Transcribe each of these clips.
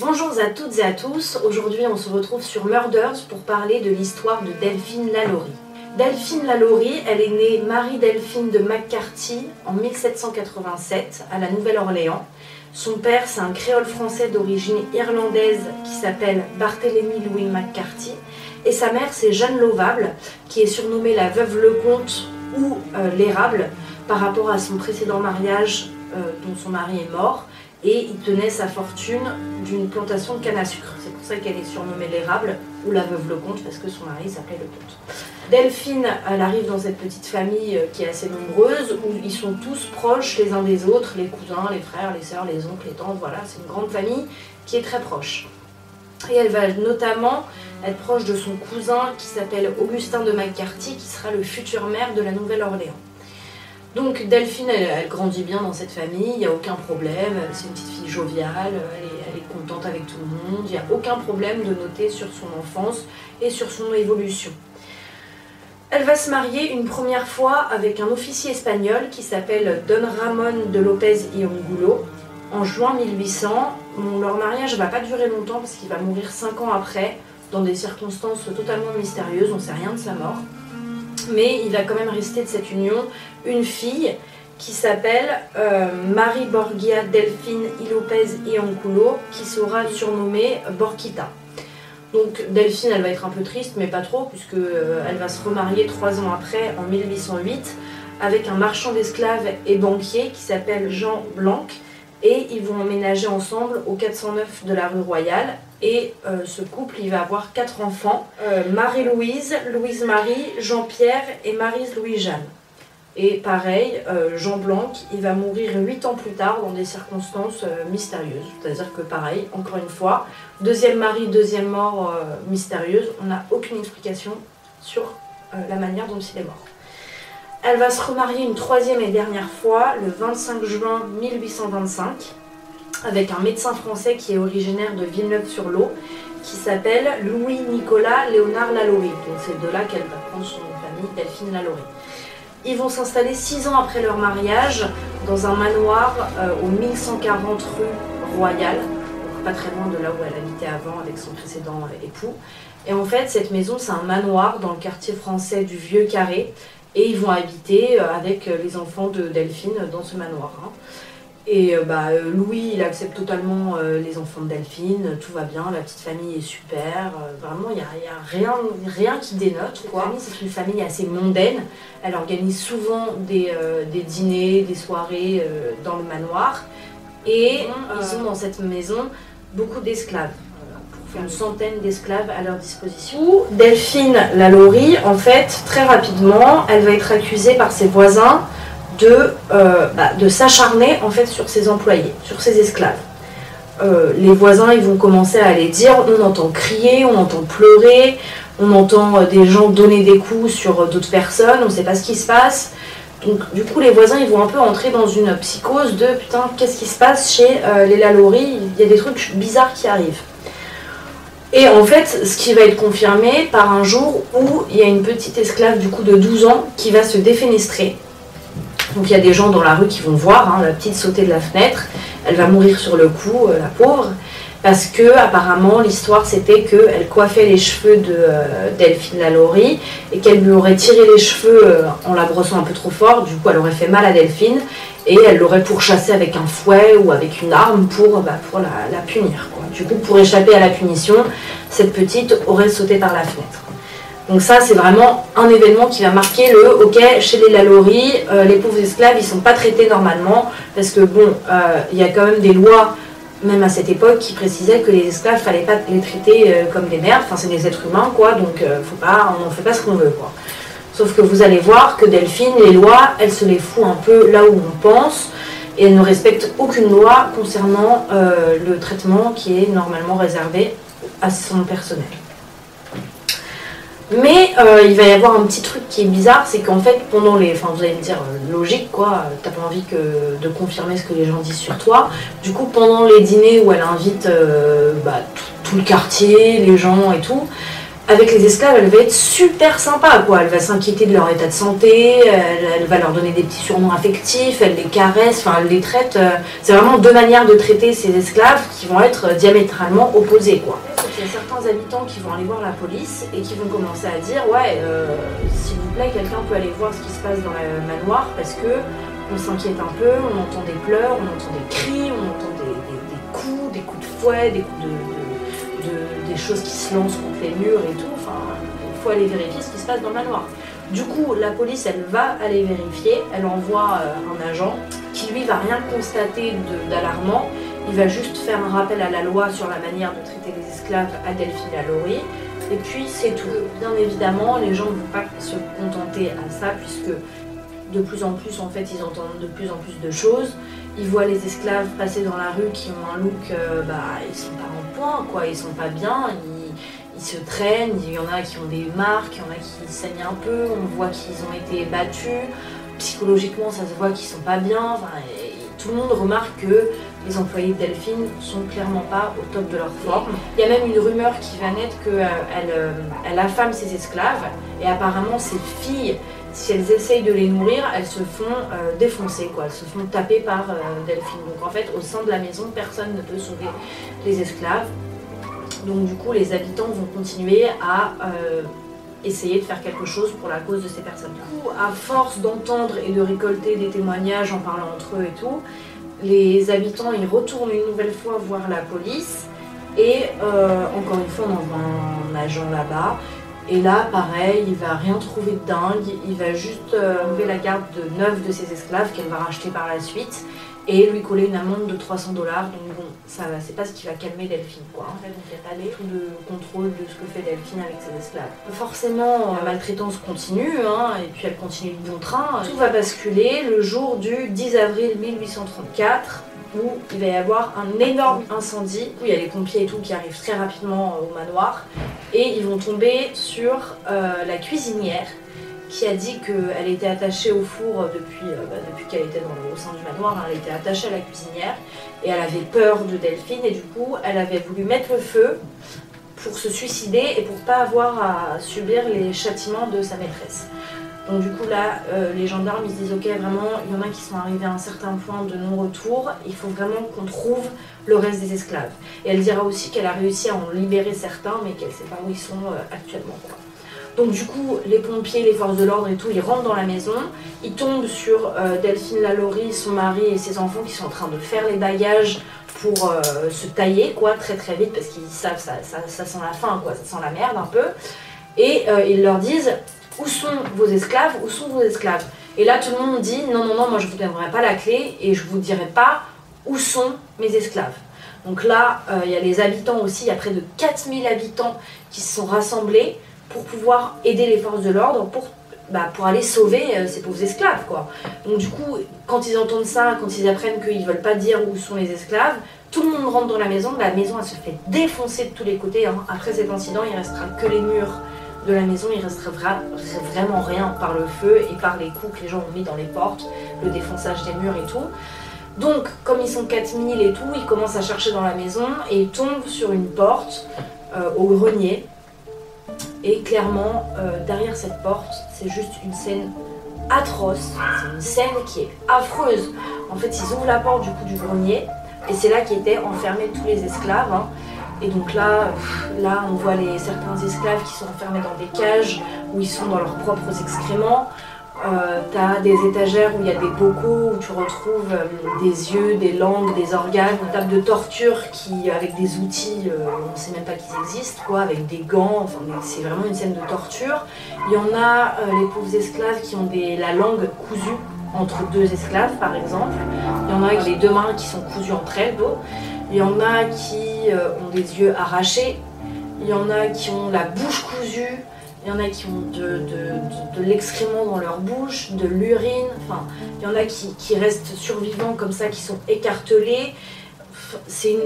Bonjour à toutes et à tous, aujourd'hui on se retrouve sur Murders pour parler de l'histoire de Delphine Lalaurie. Delphine Lalaurie, elle est née Marie-Delphine de McCarthy en 1787 à la Nouvelle-Orléans. Son père, c'est un créole français d'origine irlandaise qui s'appelle Barthélemy Louis McCarthy. Et sa mère, c'est Jeanne Lovable, qui est surnommée la veuve Lecomte ou euh, l'érable par rapport à son précédent mariage euh, dont son mari est mort et il tenait sa fortune d'une plantation de canne à sucre. C'est pour ça qu'elle est surnommée l'érable ou la veuve Lecomte parce que son mari s'appelait Lecomte. Delphine, elle arrive dans cette petite famille euh, qui est assez nombreuse où ils sont tous proches les uns des autres, les cousins, les frères, les sœurs, les oncles, les tantes, voilà, c'est une grande famille qui est très proche. Et elle va notamment être proche de son cousin qui s'appelle Augustin de McCarthy qui sera le futur maire de la Nouvelle-Orléans. Donc Delphine, elle, grandit bien dans cette famille, il n'y a aucun problème, c'est une petite fille joviale, elle est, contente avec tout le monde, il n'y a aucun problème de noter sur son enfance et sur son évolution. Elle va se marier une première fois avec un officier espagnol qui s'appelle Don Ramon de López y Angulo en juin 1800. leur mariage ne va pas durer longtemps parce qu'il va mourir 5 ans après dans des circonstances totalement mystérieuses, on ne sait rien de sa mort mais il va quand même rester de cette union une fille qui s'appelle euh, Marie Borgia Delphine Lopez Ianculo, qui sera surnommée Borquita. Donc Delphine, elle va être un peu triste, mais pas trop, puisque euh, elle va se remarier trois ans après, en 1808, avec un marchand d'esclaves et banquier qui s'appelle Jean Blanc, et ils vont emménager ensemble au 409 de la rue Royale. Et euh, ce couple, il va avoir quatre enfants euh, Marie-Louise, Louise-Marie, Jean-Pierre et Marie-Louise-Jeanne. Et pareil, euh, Jean Blanc, il va mourir huit ans plus tard dans des circonstances mystérieuses. C'est-à-dire que pareil, encore une fois, deuxième mari, deuxième mort mystérieuse, on n'a aucune explication sur la manière dont il est mort. Elle va se remarier une troisième et dernière fois le 25 juin 1825 avec un médecin français qui est originaire de Villeneuve-sur-Lot qui s'appelle Louis-Nicolas Léonard Lalaurie. C'est de là qu'elle va prendre son nom de famille, Delphine Lalaurie. Ils vont s'installer six ans après leur mariage dans un manoir euh, au 1140 rue Royale, pas très loin de là où elle habitait avant avec son précédent époux. Et en fait, cette maison, c'est un manoir dans le quartier français du Vieux Carré, et ils vont habiter euh, avec euh, les enfants de Delphine dans ce manoir. Hein. Et euh, bah, Louis, il accepte totalement les enfants de Delphine, tout va bien, la petite famille est super, vraiment, il n'y a, y a rien, rien qui dénote. C'est une famille assez mondaine, elle organise souvent des, des dîners, des soirées dans le manoir, et ils ont dans cette maison beaucoup d'esclaves une centaine d'esclaves à leur disposition. Delphine Lalaurie, en fait, très rapidement, elle va être accusée par ses voisins de, euh, bah, s'acharner en fait sur ses employés, sur ses esclaves. Euh, les voisins, ils vont commencer à aller dire, on entend crier, on entend pleurer, on entend euh, des gens donner des coups sur d'autres personnes, on ne sait pas ce qui se passe. Donc du coup, les voisins, ils vont un peu entrer dans une psychose de putain, qu'est-ce qui se passe chez les Lalaurie Il y a des trucs bizarres qui arrivent. Et en fait, ce qui va être confirmé par un jour où il y a une petite esclave du coup de 12 ans qui va se défenestrer. Donc il y a des gens dans la rue qui vont voir hein, la petite sauter de la fenêtre. Elle va mourir sur le coup, euh, la pauvre, parce que apparemment l'histoire c'était qu'elle coiffait les cheveux de euh, Delphine Lalaurie et qu'elle lui aurait tiré les cheveux euh, en la brossant un peu trop fort. Du coup, elle aurait fait mal à Delphine et elle l'aurait pourchassée avec un fouet ou avec une arme pour, bah, pour la, punir. Du coup, pour échapper à la punition, cette petite aurait sauté par la fenêtre. Donc ça, c'est vraiment un événement qui va marquer le OK, chez les Lalaurie, euh, les pauvres esclaves, ils sont pas traités normalement, parce que bon, il y a quand même des lois, même à cette époque, qui précisaient que les esclaves, fallait pas les traiter euh, comme des merdes, enfin c'est des êtres humains, quoi, donc faut pas, on n'en fait pas ce qu'on veut, quoi. Sauf que vous allez voir que Delphine, les lois, elle se les fout un peu là où on pense et elle ne respecte aucune loi concernant euh, le traitement qui est normalement réservé à son personnel. Mais euh, il va y avoir un petit truc qui est bizarre, c'est qu'en fait, pendant les. Enfin, vous allez me dire, euh, logique quoi, t'as pas envie que, de confirmer ce que les gens disent sur toi. Du coup, pendant les dîners où elle invite bah, tout, le quartier, les gens et tout, avec les esclaves, elle va être super sympa, quoi. Elle va s'inquiéter de leur état de santé, elle, va leur donner des petits surnoms affectifs, elle les caresse, enfin, elle les traite. Euh, c'est vraiment deux manières de traiter ces esclaves qui vont être diamétralement opposées, quoi. Y a certains habitants qui vont aller voir la police et qui vont commencer à dire Ouais, euh, s'il vous plaît, quelqu'un peut aller voir ce qui se passe dans le manoir parce que on s'inquiète un peu, on entend des pleurs, on entend des cris, on entend des, coups, des coups de fouet, des coups de, des choses qui se lancent contre les murs et tout. Enfin, il faut aller vérifier ce qui se passe dans le manoir. Du coup, la police, elle va aller vérifier, elle envoie euh, un agent qui lui va rien constater d'alarmant, il va juste faire un rappel à la loi sur la manière de traiter les esclaves à Delphine Lalaurie. Et puis c'est tout. Bien évidemment, les gens ne vont pas se contenter à ça puisque de plus en plus, en fait, ils entendent de plus en plus de choses. Ils voient les esclaves passer dans la rue qui ont un look, euh, bah, ils sont pas en point, quoi, ils sont pas bien, ils, se traînent, il y en a qui ont des marques, il y en a qui saignent un peu, on voit qu'ils ont été battus, psychologiquement ça se voit qu'ils sont pas bien, tout le monde remarque que les employés de Delphine sont clairement pas au top de leur forme. Il y a même une rumeur qui va naître qu'elle euh, elle affame ses esclaves et apparemment ses filles si elles essayent de les nourrir, elles se font euh, défoncer, quoi. Elles se font taper par euh, Delphine. Donc en fait, au sein de la maison, personne ne peut sauver les esclaves. Donc du coup, les habitants vont continuer à euh, essayer de faire quelque chose pour la cause de ces personnes. Du coup, à force d'entendre et de récolter des témoignages en parlant entre eux et tout, les habitants ils retournent une nouvelle fois voir la police et encore une fois on envoie un agent là-bas et là, pareil, il va rien trouver de dingue, il va juste euh, enlever la garde de neuf de ses esclaves qu'elle va racheter par la suite et lui coller une amende de 300 dollars. Ça c'est pas ce qui va calmer Delphine quoi. En fait, donc il n'y a pas tout de contrôle de ce que fait Delphine avec ses esclaves. Forcément, la maltraitance continue, hein, et puis elle continue de bon train. Tout va basculer le jour du 10 avril 1834 où il va y avoir un énorme incendie, où il y a les pompiers et tout qui arrivent très rapidement euh, au manoir, et ils vont tomber sur euh, la cuisinière qui a dit qu'elle était attachée au four depuis, euh, bah, depuis qu'elle était dans, au sein du manoir, hein. elle était attachée à la cuisinière, et elle avait peur de Delphine, et du coup elle avait voulu mettre le feu pour se suicider et pour pas avoir à subir les châtiments de sa maîtresse. Donc du coup là, euh, les gendarmes ils se disent ok vraiment, il y en a qui sont arrivés à un certain point de non-retour, il faut vraiment qu'on trouve le reste des esclaves. Et elle dira aussi qu'elle a réussi à en libérer certains, mais qu'elle ne sait pas où ils sont euh, actuellement. Donc du coup, les pompiers, les forces de l'ordre et tout, ils rentrent dans la maison, ils tombent sur euh, Delphine Lalaurie, son mari et ses enfants qui sont en train de faire les bagages pour se tailler quoi très très vite parce qu'ils savent ça, ça, sent la faim quoi, ça sent la merde un peu. Et ils leur disent où sont vos esclaves? Où sont vos esclaves Et là, tout le monde dit non, non, non, moi je ne vous donnerai pas la clé et je ne vous dirai pas où sont mes esclaves. Donc là, euh, il y a les habitants aussi, il y a près de 4000 habitants qui se sont rassemblés pour pouvoir aider les forces de l'ordre pour, bah, aller sauver euh, ces pauvres esclaves. Quoi. Donc du coup, quand ils entendent ça, quand ils apprennent qu'ils ne veulent pas dire où sont les esclaves, tout le monde rentre dans la maison, la maison elle se fait défoncer de tous les côtés. Hein. Après cet incident, il restera que les murs de la maison, il resterait vraiment rien par le feu et par les coups que les gens ont mis dans les portes, le défonçage des murs et tout. Donc, comme ils sont 4000 et tout, ils commencent à chercher dans la maison et tombent sur une porte euh, au grenier. Et clairement, euh, derrière cette porte, c'est juste une scène atroce. C'est une scène qui est affreuse. En fait, ils ouvrent la porte du coup du grenier et c'est là qu'étaient enfermés tous les esclaves. Hein. Et donc là, on voit les, certains esclaves qui sont enfermés dans des cages où ils sont dans leurs propres excréments. Euh, T'as des étagères où il y a des bocaux où tu retrouves euh, des yeux, des langues, des organes, une table de torture qui, avec des outils, euh, on ne sait même pas qu'ils existent, quoi, avec des gants. Enfin, c'est vraiment une scène de torture. Il y en a euh, les pauvres esclaves qui ont la langue cousue entre deux esclaves, par exemple. Il y en a avec les deux mains qui sont cousues entre elles. Il y en a qui ont des yeux arrachés, il y en a qui ont la bouche cousue, il y en a qui ont de, l'excrément dans leur bouche, de l'urine, enfin, il y en a qui, restent survivants comme ça, qui sont écartelés. C'est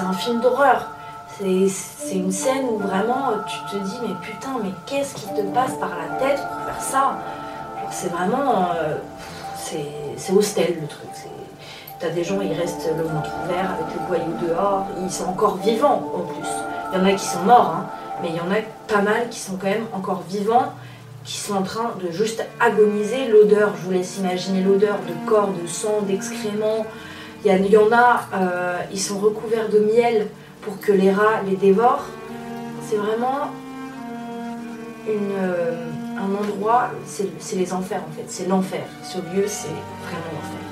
un film d'horreur. C'est une scène où vraiment tu te dis mais putain mais qu'est-ce qui te passe par la tête pour faire ça? C'est vraiment... Euh, c'est hostel le truc. T'as des gens, ils restent le ventre ouvert avec le boyau dehors, ils sont encore vivants en plus. Il y en a qui sont morts, hein. Mais il y en a pas mal qui sont quand même encore vivants, qui sont en train de juste agoniser. L'odeur, je vous laisse imaginer l'odeur de corps, de sang, d'excréments. Il y, en a, euh, ils sont recouverts de miel pour que les rats les dévorent. C'est vraiment euh, un endroit, c'est les enfers en fait, c'est l'enfer. Ce lieu, c'est vraiment l'enfer.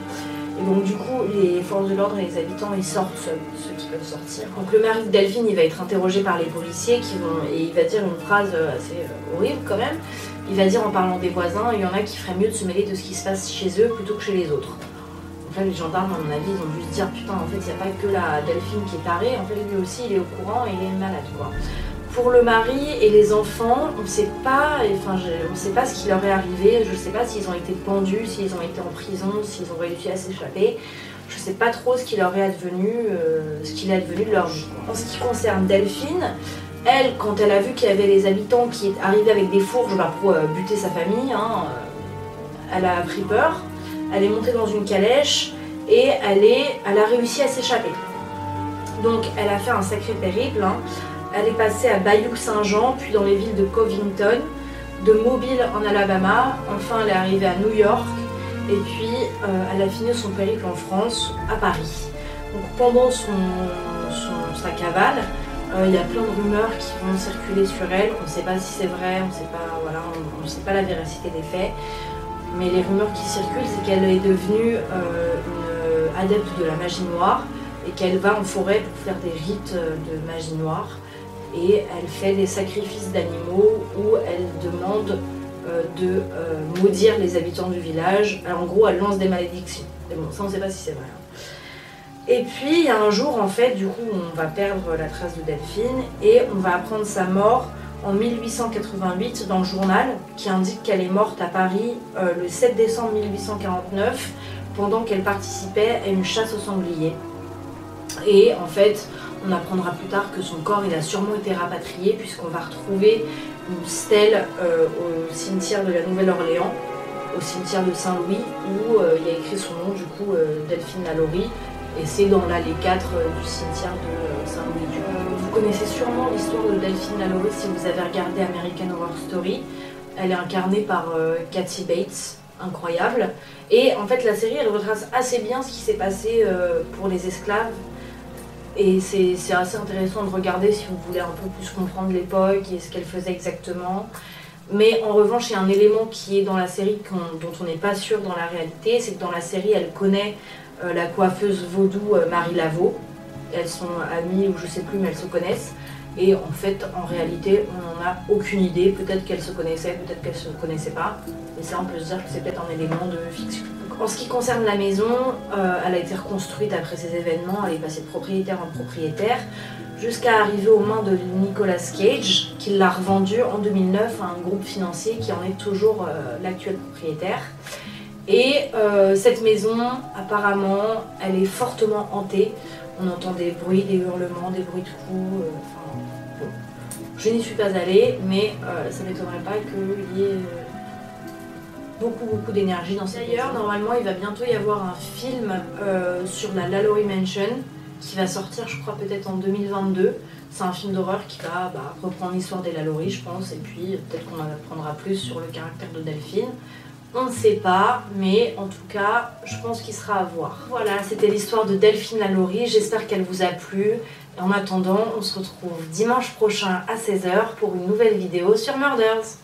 Et donc du coup, les forces de l'ordre et les habitants, ils sortent ceux qui peuvent sortir. Donc le mari de Delphine, il va être interrogé par les policiers qui vont, et il va dire une phrase euh, assez euh, horrible quand même. Il va dire en parlant des voisins, il y en a qui feraient mieux de se mêler de ce qui se passe chez eux plutôt que chez les autres. En fait, les gendarmes, à mon avis, ils ont juste dire putain, en fait, il n'y a pas que la Delphine qui est tarée, en fait, lui aussi, il est au courant et il est malade, quoi. Pour le mari et les enfants, on ne sait pas, enfin, on sait pas ce qui leur est arrivé. Je ne sais pas s'ils ont été pendus, s'ils ont été en prison, s'ils ont réussi à s'échapper. Je ne sais pas trop ce qui leur est advenu, euh, ce qu'il est advenu de leur vie. En ce qui concerne Delphine, elle, quand elle a vu qu'il y avait les habitants qui arrivaient avec des fourches bah, pour euh, buter sa famille, hein, euh, elle a pris peur. Elle est montée dans une calèche et elle, est, elle a réussi à s'échapper. Donc elle a fait un sacré périple. Hein. Elle est passée à Bayou-Saint-Jean, puis dans les villes de Covington, de Mobile en Alabama. Enfin, elle est arrivée à New York. Et puis, euh, elle a fini son périple en France, à Paris. Donc, pendant son, sa cavale, euh, il y a plein de rumeurs qui vont circuler sur elle. On ne sait pas si c'est vrai, on ne sait pas, on, sait pas la véracité des faits. Mais les rumeurs qui circulent, c'est qu'elle est devenue euh, une adepte de la magie noire et qu'elle va en forêt pour faire des rites de magie noire et elle fait des sacrifices d'animaux où elle demande euh, de euh, maudire les habitants du village. en gros, elle lance des malédictions. ça, on ne sait pas si c'est vrai. Hein. Et puis, un jour, en fait, du coup, on va perdre la trace de Delphine et on va apprendre sa mort en 1888 dans le journal qui indique qu'elle est morte à Paris euh, le 7 décembre 1849 pendant qu'elle participait à une chasse aux sangliers. Et en fait, on apprendra plus tard que son corps il a sûrement été rapatrié puisqu'on va retrouver une stèle euh, au cimetière de la Nouvelle-Orléans, au cimetière de Saint-Louis, où euh, il y a écrit son nom, du coup, euh, Delphine Lalaurie, et c'est dans l'allée 4 du cimetière de Saint-Louis. Vous connaissez sûrement l'histoire de Delphine Lalaurie si vous avez regardé American Horror Story. Elle est incarnée par Kathy Bates, incroyable. Et en fait, la série, elle retrace assez bien ce qui s'est passé pour les esclaves et c'est assez intéressant de regarder si vous voulez un peu plus comprendre l'époque et ce qu'elle faisait exactement. Mais en revanche, il y a un élément qui est dans la série dont on n'est pas sûr dans la réalité, c'est que dans la série, elle connaît euh, la coiffeuse vaudou euh, Marie Laveau. Elles sont amies ou je sais plus, mais elles se connaissent. Et en fait, en réalité, on n'en a aucune idée. Peut-être qu'elles se connaissaient, peut-être qu'elles ne se connaissaient pas. Et ça, on peut se dire que c'est peut-être un élément de fiction. En ce qui concerne la maison, euh, elle a été reconstruite après ces événements, elle est passée de propriétaire en propriétaire, jusqu'à arriver aux mains de Nicolas Cage, qui l'a revendue en 2009 à un groupe financier qui en est toujours euh, l'actuel propriétaire. Et euh, cette maison, apparemment, elle est fortement hantée. On entend des bruits, des hurlements, des bruits de coups. Je n'y suis pas allée, mais ça ne m'étonnerait pas qu'il y ait beaucoup beaucoup d'énergie dans cette D'ailleurs, normalement, il va bientôt y avoir un film euh, sur la Lalaurie Mansion qui va sortir, je crois, peut-être en 2022. C'est un film d'horreur qui va bah, reprendre l'histoire des Lalaurie, je pense, et puis peut-être qu'on en apprendra plus sur le caractère de Delphine. On ne sait pas, mais en tout cas, je pense qu'il sera à voir. Voilà, c'était l'histoire de Delphine Lalaurie. J'espère qu'elle vous a plu. En attendant, on se retrouve dimanche prochain à 16h pour une nouvelle vidéo sur Murders.